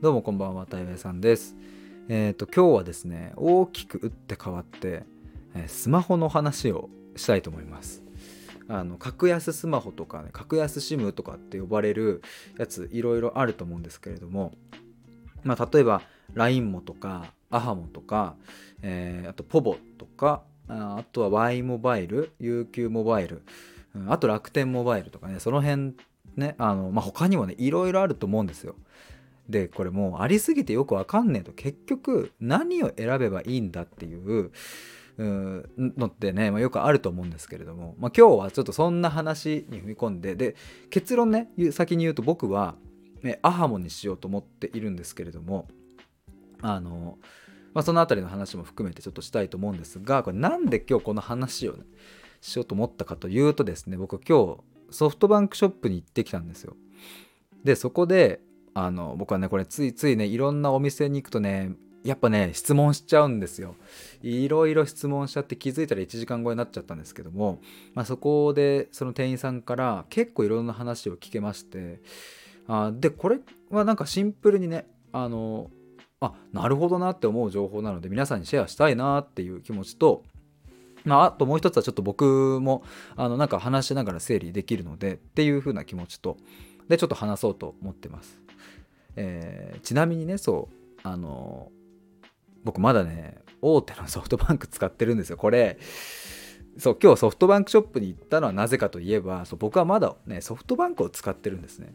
どうもこんばんは、たいわさんです。えっ、ー、と、今日はですね、大きく打って変わって、えー、スマホの話をしたいと思います。あの格安スマホとかね格安 SIM とかって呼ばれるやついろいろあると思うんですけれども、まあ、例えば LINE とか AHA とか、えー、あと POVO とかあとは Y モバイル UQ モバイルあと楽天モバイルとかねその辺ねあの、まあ、他にもねいろいろあると思うんですよ。でこれもうありすぎてよくわかんねえと結局何を選べばいいんだっていうのってね、まあ、よくあると思うんですけれども、まあ、今日はちょっとそんな話に踏み込んでで結論ね先に言うと僕は、ね、アハモにしようと思っているんですけれどもあの、まあ、その辺りの話も含めてちょっとしたいと思うんですがこれなんで今日この話をねしようと思ったかというとですね僕今日ソフトバンクショップに行ってきたんですよ。でそこであの僕はねこれついついねいろんなお店に行くとねやっぱね質問しちゃうんですよいろいろ質問しちゃって気づいたら1時間後になっちゃったんですけども、まあ、そこでその店員さんから結構いろんな話を聞けましてあでこれはなんかシンプルにねあのあなるほどなって思う情報なので皆さんにシェアしたいなっていう気持ちとまあ、あともう一つはちょっと僕もあのなんか話しながら整理できるのでっていう風な気持ちとでちょっと話そうと思ってます。えー、ちなみにねそうあの僕まだね大手のソフトバンク使ってるんですよ。これそう今日ソフトバンクショップに行ったのはなぜかといえばそう僕はまだねソフトバンクを使ってるんですね。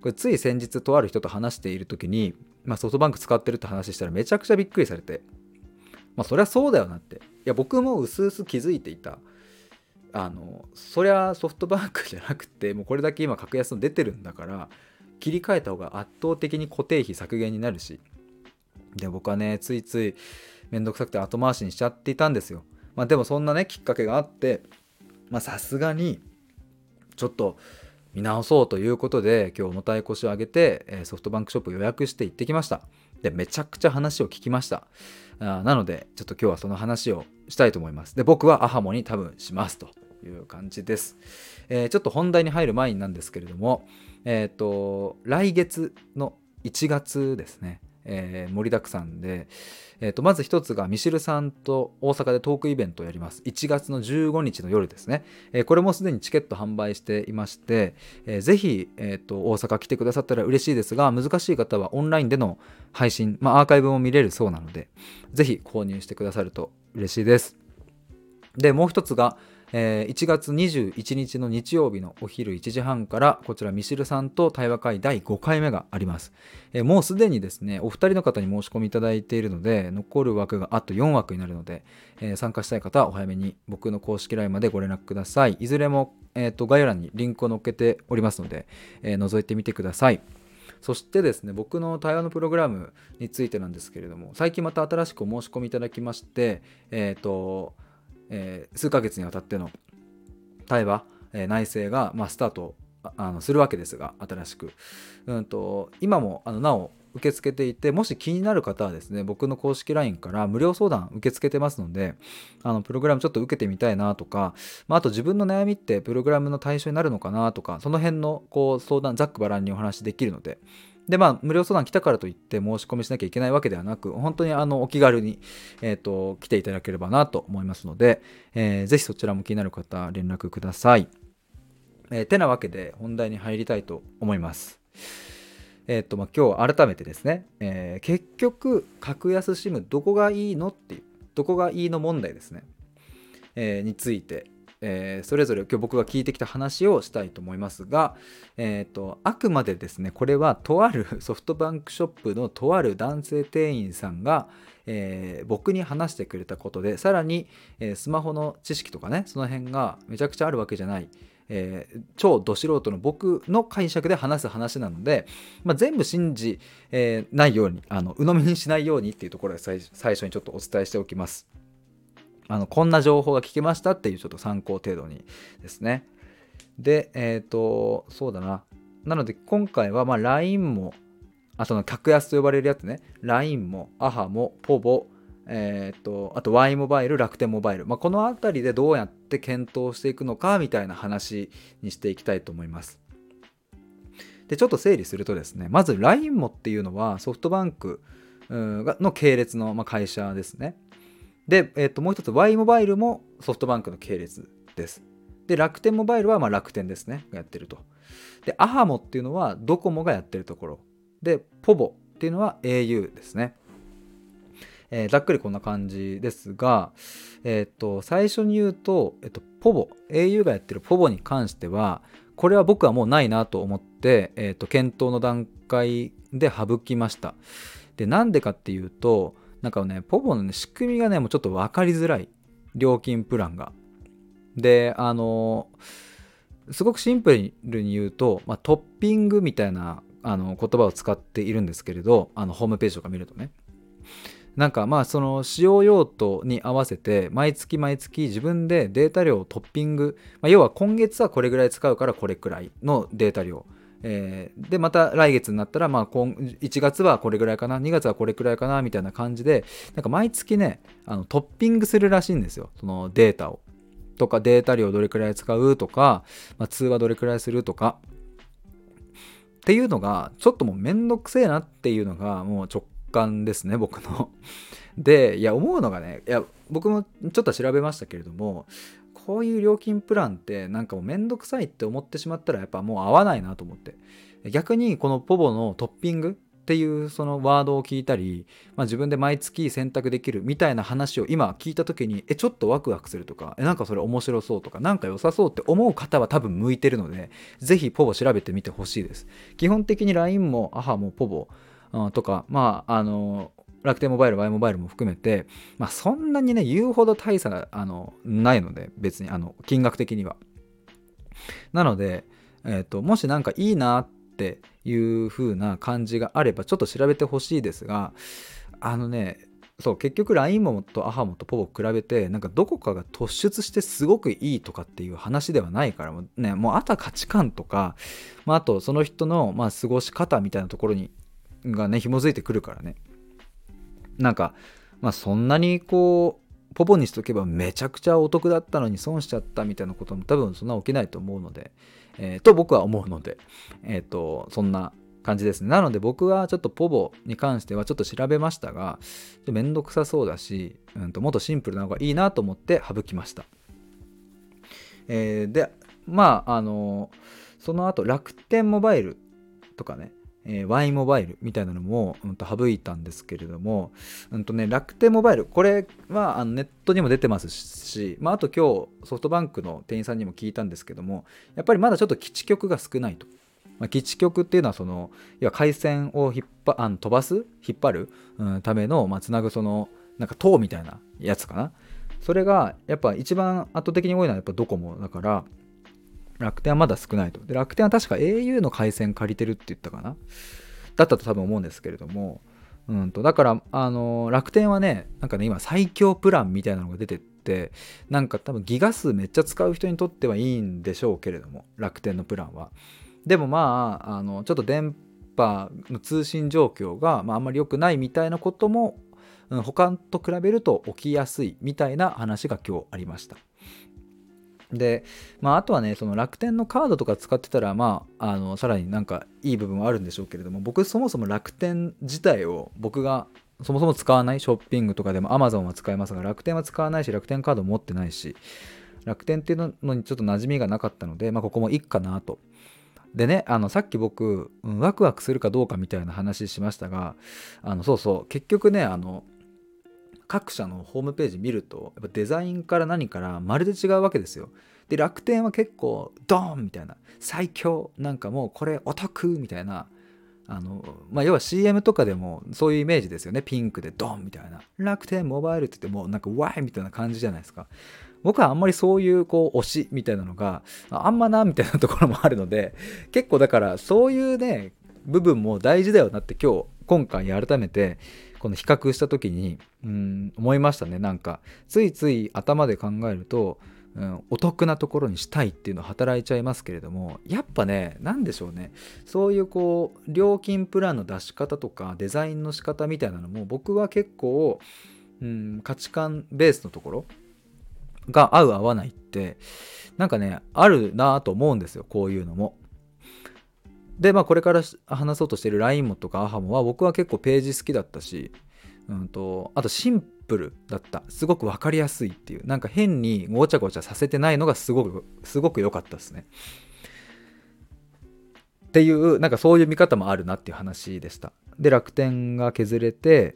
これつい先日とある人と話している時に、まあ、ソフトバンク使ってるって話したらめちゃくちゃびっくりされてまあそりゃそうだよなって。いや僕も薄々気づいていた。あのそりゃソフトバンクじゃなくてもうこれだけ今格安の出てるんだから切り替えた方が圧倒的に固定費削減になるし。で僕はねついつい面倒くさくて後回しにしちゃっていたんですよ。まあでもそんなねきっかけがあってまあさすがにちょっと見直そうということで今日重たい腰を上げてソフトバンクショップ予約して行ってきました。でめちゃくちゃ話を聞きました。あなのでちょっと今日はその話をしたいと思います。で僕はアハモに多分しますという感じです、えー、ちょっと本題に入る前になんですけれどもえっ、ー、と来月の1月ですね。えー、盛りだくさんで、えー、とまず一つがミシルさんと大阪でトークイベントをやります。1月の15日の夜ですね、えー、これもすでにチケット販売していまして、えー、ぜひ、えーと、大阪来てくださったら嬉しいですが難しい方はオンラインでの配信、まあ、アーカイブも見れるそうなのでぜひ購入してくださると嬉しいです。でもう一つがえー、1月21日の日曜日のお昼1時半からこちらミシルさんと対話会第5回目があります、えー、もうすでにですねお二人の方に申し込みいただいているので残る枠があと4枠になるので、えー、参加したい方はお早めに僕の公式 LINE までご連絡ください。いずれも、えーと、概要欄にリンクを載っけておりますので、え覗いてみてください。そしてですね僕の対話のプログラムについてなんですけれども最近また新しくお申し込みいただきましてえっ、とえー、数ヶ月にわたっての対話、えー、内政が、まあ、スタートあのするわけですが新しく、うんと、今もあのなお受け付けていてもし気になる方はですね僕の公式 LINE から無料相談受け付けてますのであのプログラムちょっと受けてみたいなとか、まあ、あと自分の悩みってプログラムの対象になるのかなとかその辺のこう相談ざっくばらんにお話できるのででまあ無料相談来たからといって申し込みしなきゃいけないわけではなく本当にあのお気軽に、えーと、来ていただければなと思いますので、えー、ぜひそちらも気になる方連絡ください。えー、てなわけで本題に入りたいと思います。えっ、ー、とまあ、今日改めてですね、えー、結局格安 SIM どこがいいのっていうどこがいいの問題ですね、えー、についてえー、それぞれ今日僕が聞いてきた話をしたいと思いますが、えーと、あくまでですねこれはとあるソフトバンクショップのとある男性店員さんが、えー、僕に話してくれたことでさらに、えー、スマホの知識とかねその辺がめちゃくちゃあるわけじゃない。えー、超ど素人の僕の解釈で話す話なので、まあ、全部信じ、えー、ないようにあの鵜呑みにしないようにっていうところで最初にちょっとお伝えしておきます。あのこんな情報が聞けましたっていうちょっと参考程度にですね。で、えっ、ー、と、そうだな。なので今回はま LINE も、あとの格安と呼ばれるやつね、LINE も、AHA も、POVO、えっ、ー、と、あと Y モバイル、楽天モバイル。まあ、この辺りでどうやって検討していくのかみたいな話にしていきたいと思います。でちょっと整理するとですねまず LINE もっていうのはソフトバンクの系列の会社ですねで、えー、ともう一つ Y モバイルもソフトバンクの系列です。で楽天モバイルはま楽天ですね。やってると。でアハモっていうのはドコモがやってるところ。でポボっていうのは au ですね。えー、ざっくりこんな感じですが、えー、と最初に言うと、えー、とポボ。au がやってるポボに関してはこれは僕はもうないなと思って、えー、と検討の段階で省きました。で、なんでかっていうと、なんかね、ポポの、ね、仕組みがね、もうちょっと分かりづらい。料金プランが。で、あのすごくシンプルに言うと、まあ、トッピングみたいなあの言葉を使っているんですけれど、あのホームページとか見るとね。なんかまあその使用用途に合わせて毎月毎月自分でデータ量をトッピング、まあ、要は今月はこれぐらい使うからこれくらいのデータ量、えー、でまた来月になったらまあ今1月はこれぐらいかな2月はこれくらいかなみたいな感じでなんか毎月ねあのトッピングするらしいんですよ。そのデータを。とかデータ量どれくらい使うとか、まあ、通話どれくらいするとか。っていうのがちょっともうめんどくせえなっていうのがもう直感ですね僕の。でいや思うのがねいや僕もちょっと調べましたけれどもこういう料金プランってなんかもうめんどくさいって思ってしまったらやっぱもう合わないなと思って。逆にこのポボのトッピングっていうそのワードを聞いたり、まあ、自分で毎月選択できるみたいな話を今聞いた時にえちょっとワクワクするとかえなんかそれ面白そうとかなんか良さそうって思う方は多分向いてるのでぜひポボ調べてみてほしいです。基本的に LINE もアハもポボとか、まあ、あの、楽天モバイル、Y モバイルも含めて、まあ、そんなにね、言うほど大差があのないので、別に、あの、金額的には。なので、え、ー、と、もしなんかいいなっていう風な感じがあれば、ちょっと調べてほしいですが、あのね、そう結局 LINE モとアハモとポボ比べてなんかどこかが突出してすごくいいとかっていう話ではないからもうねもうあとは価値観とか、まあ、あとその人のまあ過ごし方みたいなところにがね紐づいてくるからねなんかまあそんなにこうポポにしとけばめちゃくちゃお得だったのに損しちゃったみたいなことも多分そんな起きないと思うので、えー、と僕は思うので、えっ、ー、とそんな感じですね。なので僕はちょっとポボに関してはちょっと調べましたがめんどくさそうだし、うん、ともっとシンプルな方がいいなと思って省きました、えー、でまああのその後楽天モバイルとかねえ、Y モバイルみたいなのも、うん、と省いたんですけれども、うんとね、楽天モバイル、これはあのネットにも出てますし、まあ、あと今日ソフトバンクの店員さんにも聞いたんですけども、やっぱりまだちょっと基地局が少ないと。まあ、基地局っていうのはその、いや回線を引っ張あの飛ばす引っ張る、うん、ための、まあ、つなぐその、なんか塔みたいなやつかな。それがやっぱ一番圧倒的に多いのはやっぱドコモだから、楽天はまだ少ないと。で、楽天は確か au の回線借りてるって言ったかなだったと多分思うんですけれども、うんと、だから、あの、楽天はね、なんかね、今最強プランみたいなのが出てって、なんか多分ギガ数めっちゃ使う人にとってはいいんでしょうけれども、楽天のプランは。でもまあ、あの、ちょっと電波の通信状況が、まあ、あんまり良くないみたいなことも、うん、他と比べると起きやすいみたいな話が今日ありました。で、まあ、あとはね、その楽天のカードとか使ってたら、まあ、あの、さらになんかいい部分はあるんでしょうけれども、僕そもそも楽天自体を僕がそもそも使わないショッピングとかでも Amazon は使えますが、楽天は使わないし、楽天カード持ってないし、楽天っていうのにちょっと馴染みがなかったので、まあ、ここもいいかなと。でね、あのさっき僕、うん、ワクワクするかどうかみたいな話しましたが、あのそうそう、結局ね、あの、各社のホームページ見るとやっぱデザインから何からまるで違うわけですよ。で楽天は結構ドーンみたいな最強なんかもうこれお得みたいなあのまあ要は CM とかでもそういうイメージですよね。ピンクでドンみたいな。楽天モバイルって言ってもうなんかワイみたいな感じじゃないですか。僕はあんまりそういうこう推しみたいなのがあんまなみたいなところもあるので結構だからそういうね部分も大事だよなって今日今回改めてこの比較した時にうん思いましたね。なんかついつい頭で考えると、うん、お得なところにしたいっていうの働いちゃいますけれどもやっぱね何でしょうね。そういうこう料金プランの出し方とかデザインの仕方みたいなのも僕は結構、うん、価値観ベースのところが合う合わないってなんかねあるなと思うんですよ。こういうのも。でまあこれから話そうとしてる LINE もとか AHA もは僕は結構ページ好きだったし、うんと、あとシンプルだった。すごく分かりやすいっていう。なんか変にごちゃごちゃさせてないのがすごくすごく良かったですね。っていうなんかそういう見方もあるなっていう話でした。で楽天が削れて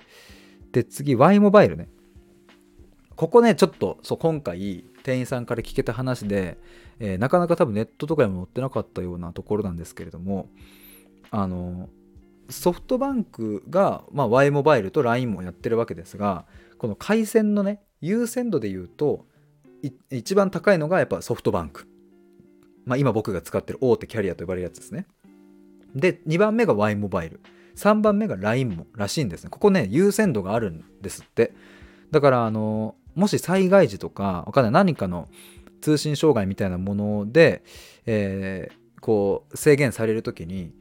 で次 Y モバイルね。ここねちょっとそう今回店員さんから聞けた話で、えー、なかなか多分ネットとかにも載ってなかったようなところなんですけれどもあのソフトバンクが、まあ、Y モバイルと LINE もやってるわけですがこの回線のね優先度で言うと一番高いのがやっぱソフトバンク、まあ、今僕が使ってる大手キャリアと呼ばれるやつですね。で2番目が Y モバイル。3番目が LINE もらしいんですね。ここね優先度があるんですって。だからあのもし災害時とかわかんない何かの通信障害みたいなもので、えー、こう制限される時に、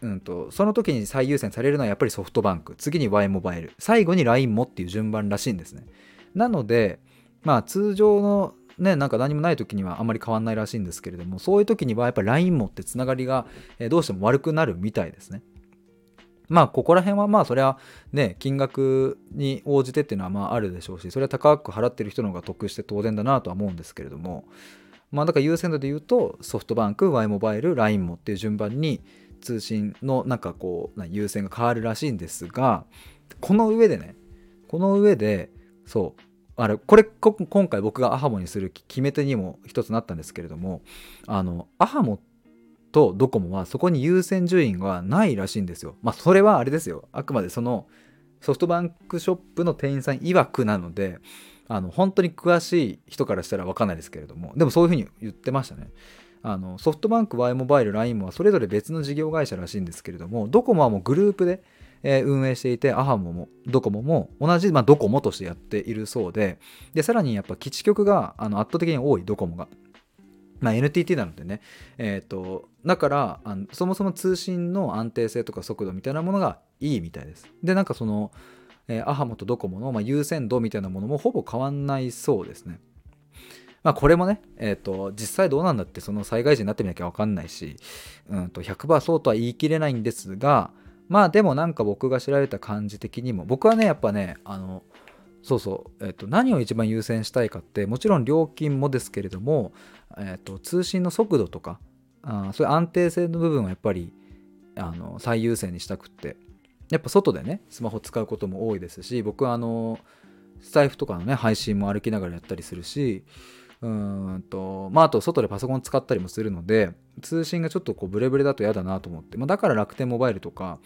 うんと、その時に最優先されるのはやっぱりソフトバンク。次に Y モバイル。最後に LINE もっていう順番らしいんですね。なのでまあ通常のね、なんか何もない時にはあんまり変わんないらしいんですけれどもそういう時にはやっぱり LINE もってつながりがどうしても悪くなるみたいですね。まあここら辺はまあそれはね金額に応じてっていうのはまああるでしょうしそれは高く払ってる人の方が得して当然だなとは思うんですけれどもまあだから優先度で言うとソフトバンク Y モバイル LINE もっていう順番に通信のなんかこう優先が変わるらしいんですがこの上でねこの上でそうあれこれ今回僕がアハモにする決め手にも一つなったんですけれどもあのアハモってとドコモはそこに優先順位がないらしいんですよ。まあそれはあれですよ。あくまでそのソフトバンクショップの店員さん曰くなので、あの本当に詳しい人からしたら分かんないですけれども、でもそういうふうに言ってましたね。あのソフトバンク、Y モバイル、LINE もそれぞれ別の事業会社らしいんですけれども、ドコモはもうグループで、え運営していて、アハモもドコモも同じ、まあ、ドコモとしてやっているそうで、でさらにやっぱ基地局があの圧倒的に多いドコモが。まあ、NTT なのでね、えーと、だからあのそもそも通信の安定性とか速度みたいなものがいいみたいです。でなんかその、えー、アハモとドコモの、まあ、優先度みたいなものもほぼ変わんないそうですね。まあこれもね、えーと、実際どうなんだってその災害時になってみなきゃ分かんないし、うんと、100%そうとは言い切れないんですがまあでもなんか僕が調べた感じ的にも僕はねやっぱねあのそうそう、えっと、何を一番優先したいかってもちろん料金もですけれども、えっと、通信の速度とかあそういう安定性の部分はやっぱりあの最優先にしたくって。やっぱ外でねスマホ使うことも多いですし僕はあのスタイフとかのね配信も歩きながらやったりするしうんとまああと外でパソコン使ったりもするので通信がちょっとこうブレブレだと嫌だなと思って、まあ、だから楽天モバイルとか、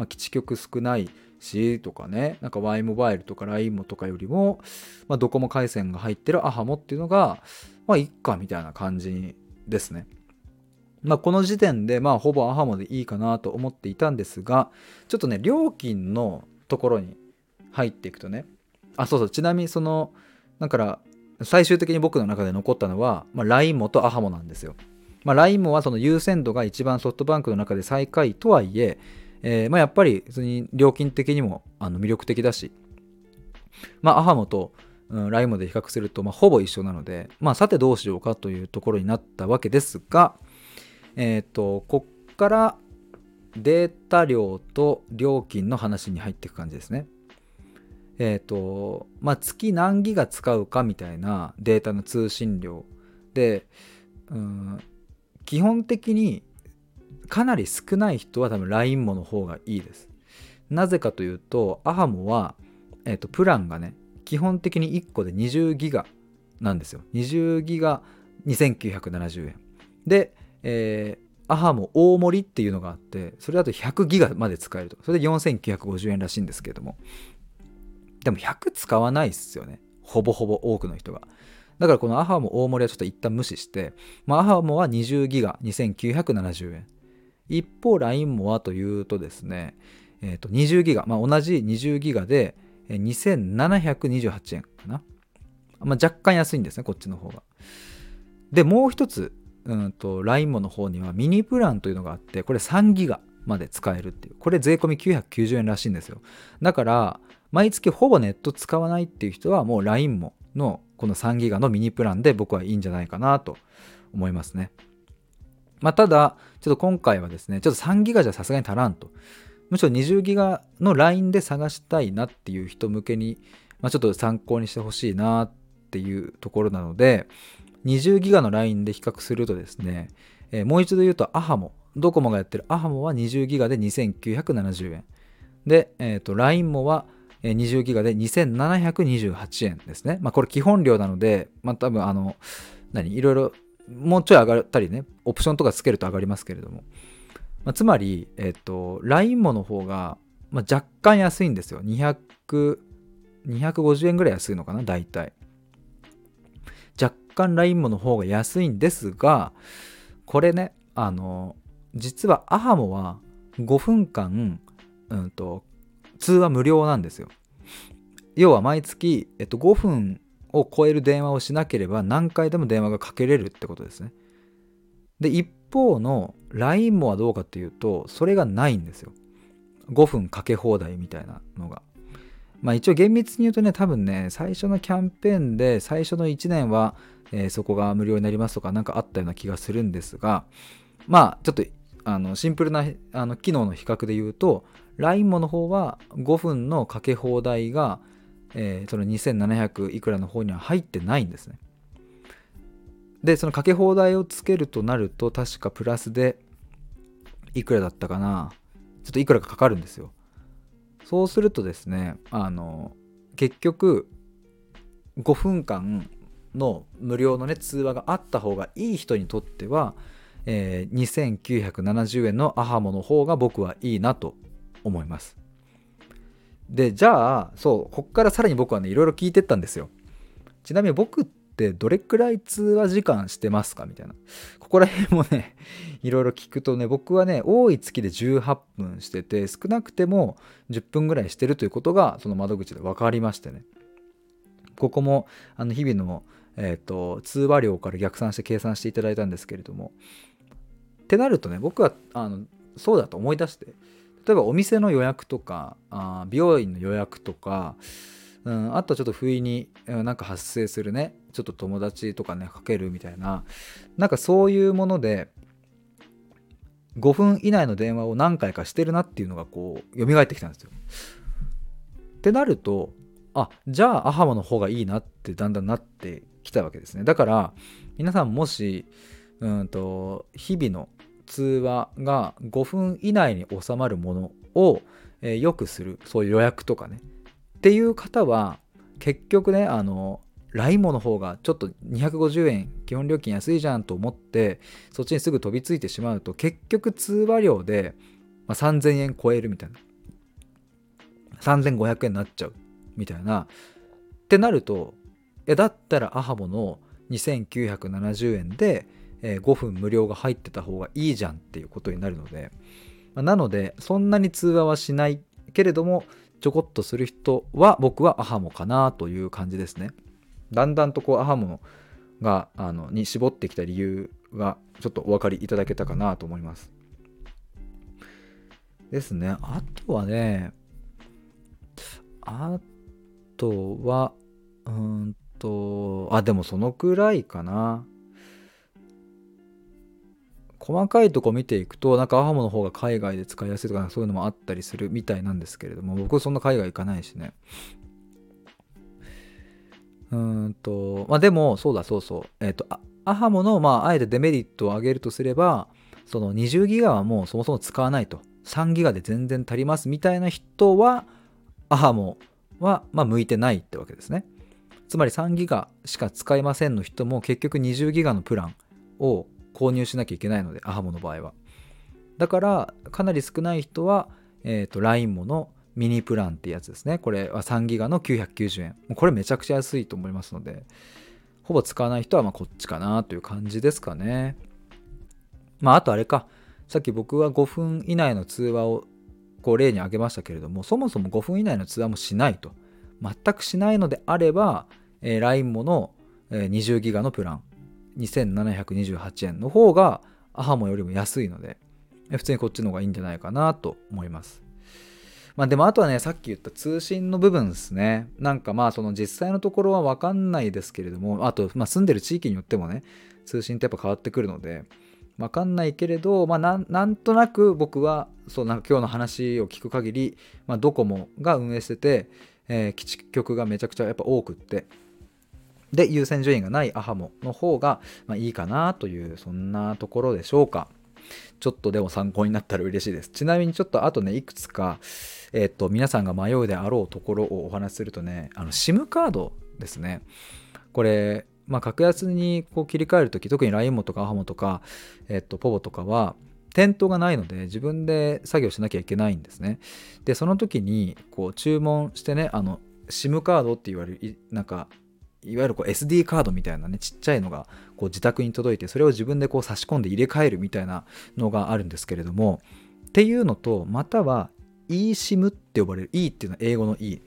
まあ、基地局少ないしとかねなんか Y モバイルとか LINE もとかよりも、まあ、ドコモ回線が入ってるアハモっていうのがまあいっかみたいな感じですね。まあ、この時点でまあほぼアハモでいいかなと思っていたんですがちょっとね料金のところに入っていくとねあそうそうちなみにそのだから最終的に僕の中で残ったのは、まあ、LINE もとアハモなんですよ。まあ、LINE もはその優先度が一番ソフトバンクの中で最下位とはいええー、まあ、やっぱり普通に料金的にもあの魅力的だし、まあ、アハモと、うん、ライモで比較すると、まあ、ほぼ一緒なので、まあ、さてどうしようかというところになったわけですが、えっ、ー、と、こっからデータ量と料金の話に入っていく感じですね。えっ、ー、と、まあ、月何ギガ使うかみたいなデータの通信量で、うん、基本的にかなり少ない人は多分 LINE もの方がいいです。なぜかというと、アハモは、えっ、ー、と、プランがね、基本的に1個で20ギガなんですよ。20ギガ2970円。で、えー、アハモ大盛りっていうのがあって、それだと100ギガまで使えると。それで4950円らしいんですけれども。でも100使わないっすよね。ほぼほぼ多くの人が。だからこのアハモ大盛りはちょっと一旦無視して、まあ、アハモは20ギガ2970円。一方 LINE もはというとですね、えー、と20ギガ、まあ、同じ20ギガで2728円かな。まあ、若干安いんですね、こっちの方が。で、もう一つ、うんと、LINE もの方にはミニプランというのがあって、これ3ギガまで使えるっていう。これ税込み990円らしいんですよ。だから、毎月ほぼネット使わないっていう人はもう LINE ものこの3ギガのミニプランで僕はいいんじゃないかなと思いますね。まあ、ただ、ちょっと今回はですね、ちょっと3ギガじゃさすがに足らんと。むしろ20ギガの LINE で探したいなっていう人向けに、まあ、ちょっと参考にしてほしいなっていうところなので、20ギガの LINE で比較するとですね、えー、もう一度言うとアハモ、ドコモがやってるアハモは20ギガで2970円。で、えー、と LINE もは20ギガで2728円ですね。まあこれ基本料なので、まあ多分あの、何？いろいろもうちょい上がったりね、オプションとかつけると上がりますけれども。まあ、つまり、えっ、と、LINE もの方が、まあ、若干安いんですよ。200、250円ぐらい安いのかな、大体。若干 LINE もの方が安いんですが、これね、あの、実はアハモは5分間、うんと、通話無料なんですよ。要は毎月、えっと、5分を超える電話をしなければ何回でも電話がかけれるってことですね。で、一方の LINE もはどうかっていうと、それがないんですよ。5分かけ放題みたいなのが。まあ一応厳密に言うとね、多分ね、最初のキャンペーンで最初の1年は、えー、そこが無料になりますとかなんかあったような気がするんですが、まあちょっとあのシンプルなあの機能の比較で言うと、LINE もの方は5分のかけ放題がえー、その2700いくらの方には入ってないんですね。で、そのかけ放題をつけるとなると、確かプラスでいくらだったかな。ちょっといくらかかかるんですよ。そうするとですね、あの、結局、5分間の無料のね、通話があった方がいい人にとっては、えー、2970円のアハモの方が僕はいいなと思います。で、じゃあ、そう、こっからさらに僕はね、いろいろ聞いてったんですよ。ちなみに僕ってどれくらい通話時間してますかみたいな。ここら辺もね、いろいろ聞くとね、僕はね、多い月で18分してて、少なくても10分ぐらいしてるということが、その窓口で分かりましてね。ここも、あの、日々の、えっ、ー、と、通話量から逆算して計算していただいたんですけれども。ってなるとね、僕は、あの、そうだと思い出して、例えばお店の予約とかあ美容院の予約とか、うん、あとはちょっと不意になんか発生するねちょっと友達とかねかけるみたいななんかそういうもので5分以内の電話を何回かしてるなっていうのがこう蘇ってきたんですよ。ってなるとあじゃあアハマの方がいいなってだんだんなってきたわけですね。だから皆さんもしうんと日々の通話が5分以内に収まるものを、えー、よくするそういう予約とかね。っていう方は結局ねあの LINE もの方がちょっと250円基本料金安いじゃんと思ってそっちにすぐ飛びついてしまうと結局通話料で、まあ、3000円超えるみたいな。3500円になっちゃうみたいな。ってなるとえだったらアハモの2970円でえ5分無料が入ってた方がいいじゃんっていうことになるので、なのでそんなに通話はしないけれどもちょこっとする人は僕はアハモかなという感じですね。だんだんとこうアハモがあのに絞ってきた理由がちょっとお分かりいただけたかなと思います。ですね。あとはねあとはうんとあでもそのくらいかな。細かいとこ見ていくとなんかアハモの方が海外で使いやすいとかそういうのもあったりするみたいなんですけれども僕そんな海外行かないしね。うんとまあでもそうだそうそう。えっ、ー、とアハモのまああえてデメリットを挙げるとすればその20ギガはもうそもそも使わないと。3ギガで全然足りますみたいな人はアハモはまあ向いてないってわけですね。つまり3ギガしか使えませんの人も結局20ギガのプランを購入しなきゃいけないので、アハモの場合は。だから、かなり少ない人は、えっ、ー、と、LINE ものミニプランってやつですね。これは3ギガの990円。これめちゃくちゃ安いと思いますので、ほぼ使わない人はまこっちかなという感じですかね。まあ、あとあれか。さっき僕は5分以内の通話をこう例に挙げましたけれども、そもそも5分以内の通話もしないと。全くしないのであれば、えー、LINE もの、えー、20ギガのプラン。2728円の方がアハモよりも安いので普通にこっちの方がいいんじゃないかなと思います。まあでもあとはねさっき言った通信の部分ですね。なんかまあその実際のところは分かんないですけれどもあとまあ住んでる地域によってもね通信ってやっぱ変わってくるので分かんないけれど、まあ、なんとなく僕はそうなんか今日の話を聞く限り、まあ、ドコモが運営してて、えー、基地局がめちゃくちゃやっぱ多くってで優先順位がないアハモの方が、まあ、いいかなというそんなところでしょうか。ちょっとでも参考になったら嬉しいです。ちなみにちょっとあとねいくつか、えー、っと皆さんが迷うであろうところをお話しするとねあの SIM カードですね。これまあ、格安にこう切り替えるとき、特に LINE モとかアハモとか、えっと、ポボとかは、店頭がないので自分で作業しなきゃいけないんですね。で、その時にこう注文してね、あの、SIM カードって言われる、なんか、いわゆるこう SD カードみたいなね、ちっちゃいのがこう自宅に届いて、それを自分でこう差し込んで入れ替えるみたいなのがあるんですけれども、っていうのと、または eSIM って呼ばれる、E っていうのは英語の E、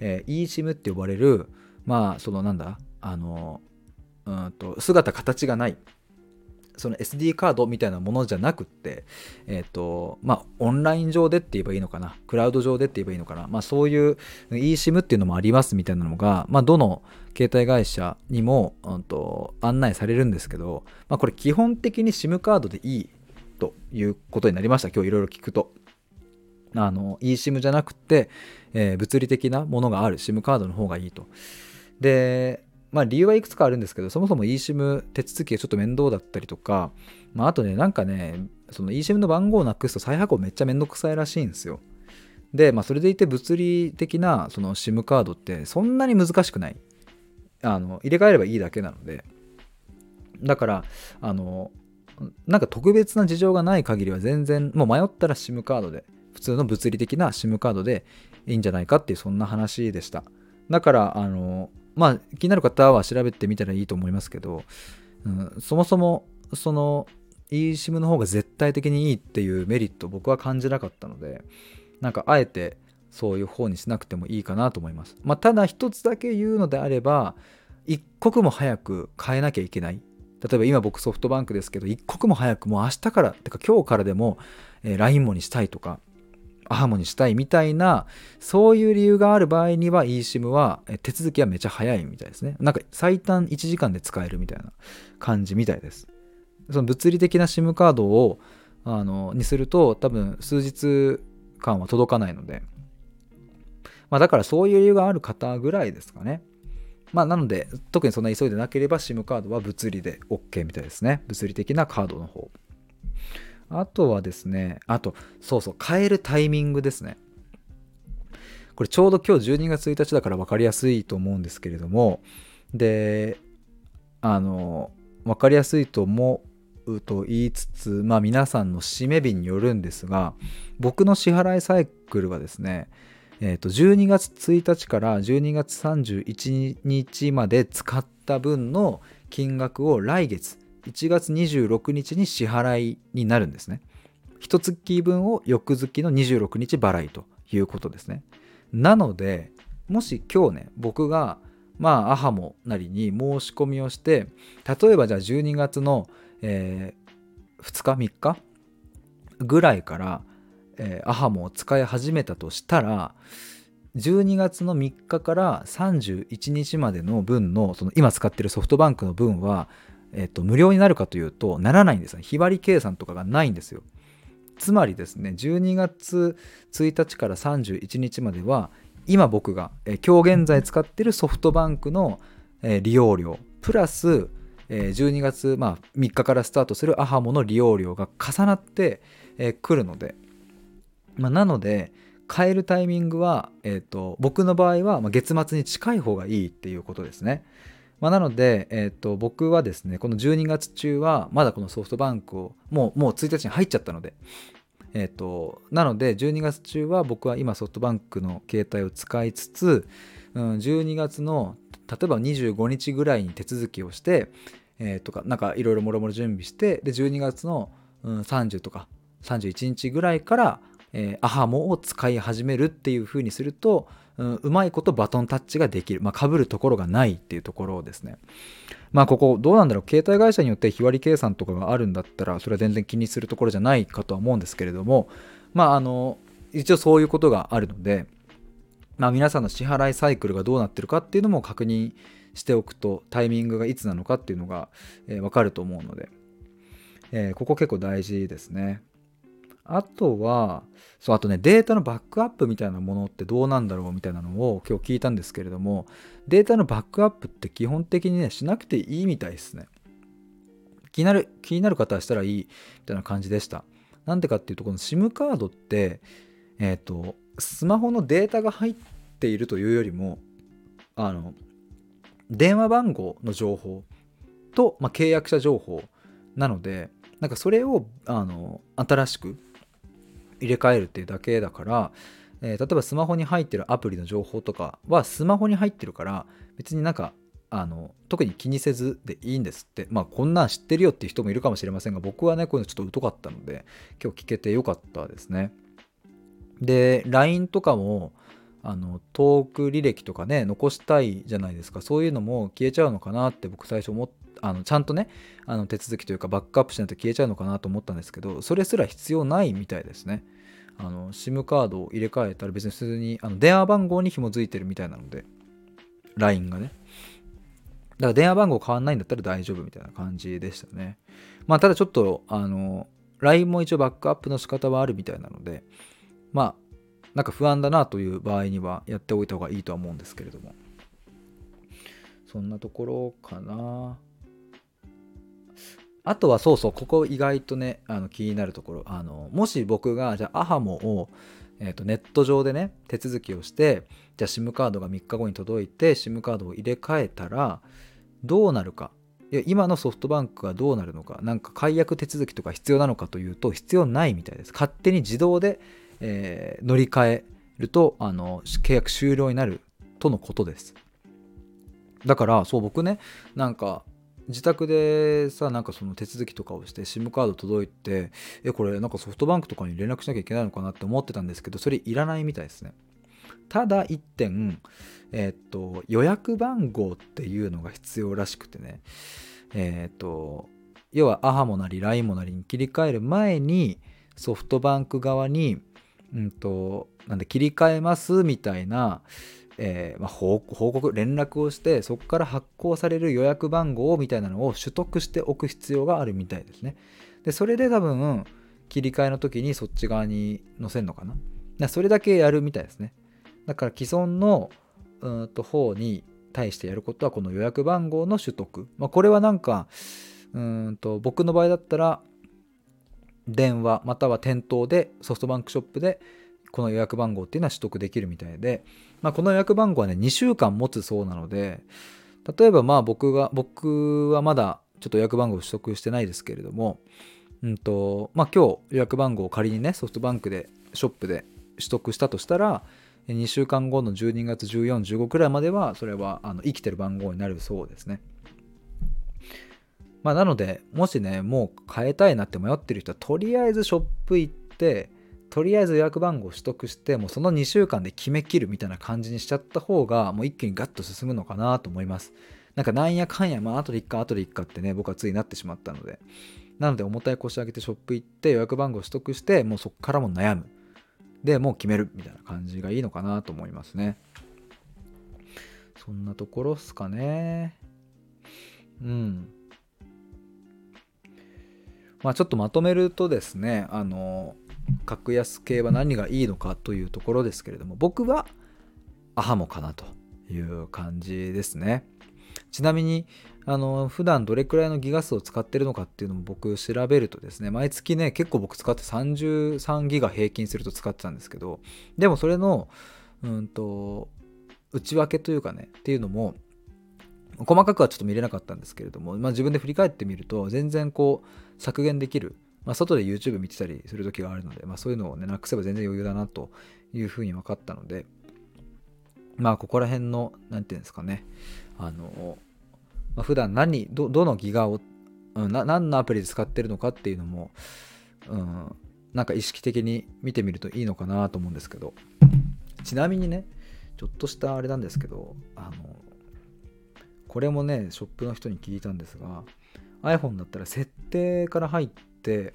えー、eSIM って呼ばれる、まあ、そのなんだ、あの、うんと姿形がない。その SD カードみたいなものじゃなくって、えっ、ー、と、まあ、オンライン上でって言えばいいのかな、クラウド上でって言えばいいのかな、まあ、そういう eSIM っていうのもありますみたいなのが、まあ、どの携帯会社にも、うんと、案内されるんですけど、まあ、これ基本的に SIM カードでいいということになりました、今日いろいろ聞くと。あの、eSIM じゃなくて、えー、物理的なものがある SIM カードの方がいいと。で、まあ理由はいくつかあるんですけど、そもそも eSIM 手続きがちょっと面倒だったりとか、まああとね、なんかね、その eSIM の番号をなくすと再発行めっちゃめんどくさいらしいんですよ。で、まあそれでいて物理的なその SIM カードってそんなに難しくない。あの、入れ替えればいいだけなので。だから、あの、なんか特別な事情がない限りは全然、もう迷ったら SIM カードで、普通の物理的な SIM カードでいいんじゃないかっていうそんな話でした。だから、あの、まあ気になる方は調べてみたらいいと思いますけど、うん、そもそもその eSIM の方が絶対的にいいっていうメリット僕は感じなかったのでなんかあえてそういう方にしなくてもいいかなと思います。まあ、ただ一つだけ言うのであれば一刻も早く変えなきゃいけない。例えば今僕ソフトバンクですけど一刻も早くもう明日からてか今日からでも、えー、LINE もにしたいとかアハモにしたいみたいな、そういう理由がある場合には eSIM は手続きはめちゃ早いみたいですね。なんか最短1時間で使えるみたいな感じみたいです。その物理的な SIM カードをあのにすると多分数日間は届かないので、まあ、だからそういう理由がある方ぐらいですかね。まあなので特にそんな急いでなければ SIM カードは物理で OK みたいですね。物理的なカードの方。あとはですね、あと、そうそう、変えるタイミングですね。これちょうど今日12月1日だから分かりやすいと思うんですけれども、で、あの、分かりやすいと思うと言いつつ、まあ皆さんの締め日によるんですが、僕の支払いサイクルはですね、えー、と12月1日から12月31日まで使った分の金額を来月1月26日に支払いになるんですね。一月分を翌月の26日払いということですね。なので、もし今日ね、僕が、まあ、アハモなりに申し込みをして、例えばじゃあ12月の、えー、2日、3日ぐらいから、えー、アハモを使い始めたとしたら、12月の3日から31日までの分の、その今使ってるソフトバンクの分は、えっと、無料になるかというと、ならないんですね。日割り計算とかがないんですよ。つまりですね、12月1日から31日までは、今僕が、え今日現在使ってるソフトバンクの、え利用料、プラス、え12月、まあ、3日からスタートするアハモの利用料が重なってく、えるので、まあ、なので、変えるタイミングは、えーと僕の場合は、ま、月末に近い方がいいっていうことですね。まあ、なので、えー、と僕はですねこの12月中はまだこのソフトバンクをもうもう1日に入っちゃったので、えー、となので12月中は僕は今ソフトバンクの携帯を使いつつ、うん、12月の例えば25日ぐらいに手続きをして、えー、とかなんかいろいろもろもろ準備してで12月の、うん、30とか31日ぐらいから、えー、アハモを使い始めるっていう風にするとうん、うまいことバトンタッチができる。まあ、被るところがないっていうところですね。まあ、ここ、どうなんだろう。携帯会社によって日割り計算とかがあるんだったら、それは全然気にするところじゃないかとは思うんですけれども、まあ、あの、一応そういうことがあるので、まあ、皆さんの支払いサイクルがどうなってるかっていうのも確認しておくと、タイミングがいつなのかっていうのが、えー、分かると思うので、えー、ここ結構大事ですね。あとは、そう、あとね、データのバックアップみたいなものってどうなんだろうみたいなのを今日聞いたんですけれども、データのバックアップって基本的にね、しなくていいみたいですね。気になる、気になる方はしたらいいみたいな感じでした。なんでかっていうと、この SIM カードって、えっ、ー、と、スマホのデータが入っているというよりも、あの、電話番号の情報と、まあ、契約者情報なので、なんかそれをあの新しく入れ替えるっていうだけだから、えー、例えばスマホに入ってるアプリの情報とかはスマホに入ってるから別になんかあの特に気にせずでいいんですって。まあこんなん知ってるよっていう人もいるかもしれませんが僕はねこういうのちょっと疎かったので今日聞けてよかったですね。で LINE とかもあのトーク履歴とかね残したいじゃないですか。そういうのも消えちゃうのかなって僕最初思っあのちゃんとねあの手続きというかバックアップしないと消えちゃうのかなと思ったんですけどそれすら必要ないみたいですね。あの SIM カードを入れ替えたら別に普通にあの電話番号に紐づいてるみたいなので LINE がね。だから電話番号変わんないんだったら大丈夫みたいな感じでしたね。まあただちょっとあの LINE も一応バックアップの仕方はあるみたいなのでまあなんか不安だなという場合にはやっておいた方がいいとは思うんですけれども。そんなところかな。あとはそうそう、ここ意外とね、あの気になるところ。あのもし僕が、じゃあ、アハモを、えー、とネット上でね、手続きをして、じゃあ SIM カードが3日後に届いて、SIM カードを入れ替えたら、どうなるか。いや今のソフトバンクがどうなるのか、なんか解約手続きとか必要なのかというと、必要ないみたいです。勝手に自動で、えー、乗り換えるとあの、契約終了になるとのことです。だから、そう、僕ね、なんか、自宅でさなんかその手続きとかをして SIM カード届いてえこれなんかソフトバンクとかに連絡しなきゃいけないのかなって思ってたんですけどそれいらないみたいですね。ただ1点えー、っと予約番号っていうのが必要らしくてね。えー、っと要はアハモなり LINE もなりに切り替える前にソフトバンク側にうんとなんで切り替えますみたいなえー、まあ、報告連絡をしてそこから発行される予約番号みたいなのを取得しておく必要があるみたいですね。でそれで多分切り替えの時にそっち側に載せるのかな。かそれだけやるみたいですね。だから既存のうんと方に対してやることはこの予約番号の取得、まあ、これはなんかうんと僕の場合だったら電話または店頭でソフトバンクショップでこの予約番号っていうのは取得できるみたいで、まあ、この予約番号はね2週間持つそうなので例えばまあ僕が僕はまだちょっと予約番号取得してないですけれども、うんとまあ、今日予約番号を仮にねソフトバンクでショップで取得したとしたら2週間後の12月1415くらいまではそれはあの生きてる番号になるそうですね。まあ、なのでもしねもう変えたいなって迷ってる人はとりあえずショップ行ってとりあえず予約番号を取得してもうその2週間で決めきるみたいな感じにしちゃった方がもう一気にガッと進むのかなと思います。なんかなんやかんやまあ後でいっか後でいっかってね僕はついなってしまったので。なので重たい腰上げてショップ行って予約番号を取得してもうそこからも悩む。でもう決めるみたいな感じがいいのかなと思いますね。そんなところっすかね。うん。まあちょっとまとめるとですねあの格安系は何がいいのかというところですけれども僕はアハモかなという感じですね。ちなみにあの普段どれくらいのギガ数を使ってるのかっていうのも僕調べるとですね毎月ね結構僕使って33ギガ平均すると使ってたんですけどでもそれのうんと内訳というかねっていうのも細かくはちょっと見れなかったんですけれども、まあ、自分で振り返ってみると全然こう削減できるまあ、外で YouTube 見てたりする時があるので、まあ、そういうのをね、なくせば全然余裕だなというふうに分かったので、まあ、ここら辺の、なんていうんですかね、あの、まあ、普段何、ど、どのギガを、うん、何のアプリで使ってるのかっていうのも、うん、なんか意識的に見てみるといいのかなと思うんですけど、ちなみにね、ちょっとしたあれなんですけど、あの、これもね、ショップの人に聞いたんですが、iPhone だったら設定から入ってって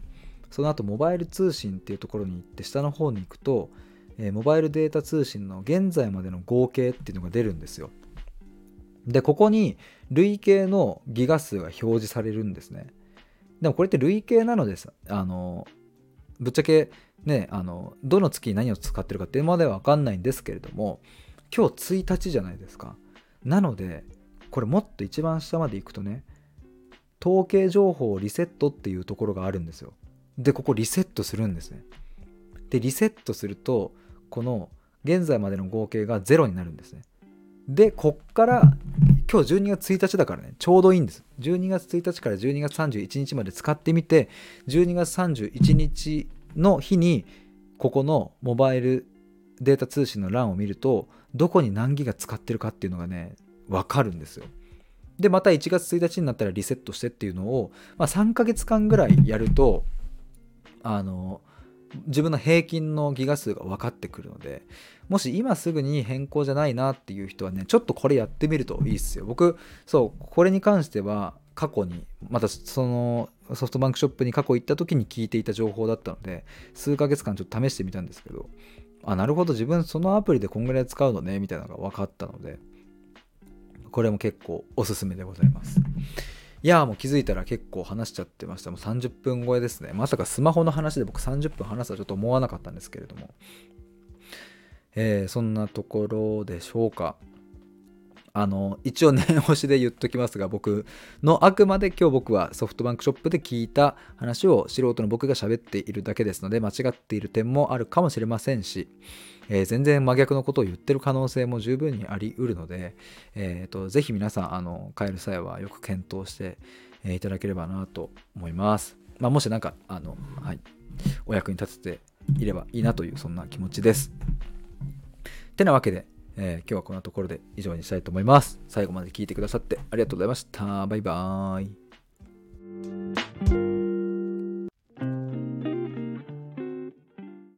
その後モバイル通信っていうところに行って下の方に行くと、えー、モバイルデータ通信の現在までの合計っていうのが出るんですよ。でここに累計のギガ数が表示されるんですね。でもこれって累計なのです。あのぶっちゃけねあのどの月に何を使ってるかっていうまでは分かんないんですけれども今日1日じゃないですか。なのでこれもっと一番下まで行くとね統計情報をリセットっていうところがあるんですよ。でここリセットするんですね。でリセットするとこの現在までの合計が0になるんですね。でこっから今日12月1日だからねちょうどいいんです。12月1日から12月31日まで使ってみて12月31日の日にここのモバイルデータ通信の欄を見るとどこに何ギガ使ってるかっていうのがね分かるんですよ。でまた1月1日になったらリセットしてっていうのを、まあ、3ヶ月間ぐらいやるとあの自分の平均のギガ数が分かってくるのでもし今すぐに変更じゃないなっていう人はねちょっとこれやってみるといいっすよ。僕そうこれに関しては過去にまたそのソフトバンクショップに過去行った時に聞いていた情報だったので数ヶ月間ちょっと試してみたんですけどあなるほど自分そのアプリでこんぐらい使うのねみたいなのが分かったのでこれも結構おすすめでございます。いやもう気づいたら結構話しちゃってました。もう30分超えですね。まさかスマホの話で僕30分話すとはちょっと思わなかったんですけれども。えー、そんなところでしょうか。あの一応念押しで言っときますが僕のあくまで今日僕はソフトバンクショップで聞いた話を素人の僕が喋っているだけですので間違っている点もあるかもしれませんし、えー、全然真逆のことを言ってる可能性も十分にありうるので、えーと、ぜひ皆さんあの帰る際はよく検討して、え、いただければなと思います。まあ、もし何かあの、はい、お役に立てていればいいなというそんな気持ちです。てなわけでえー、今日はこんなところで以上にしたいと思います。最後まで聞いてくださってありがとうございました。バイバーイ。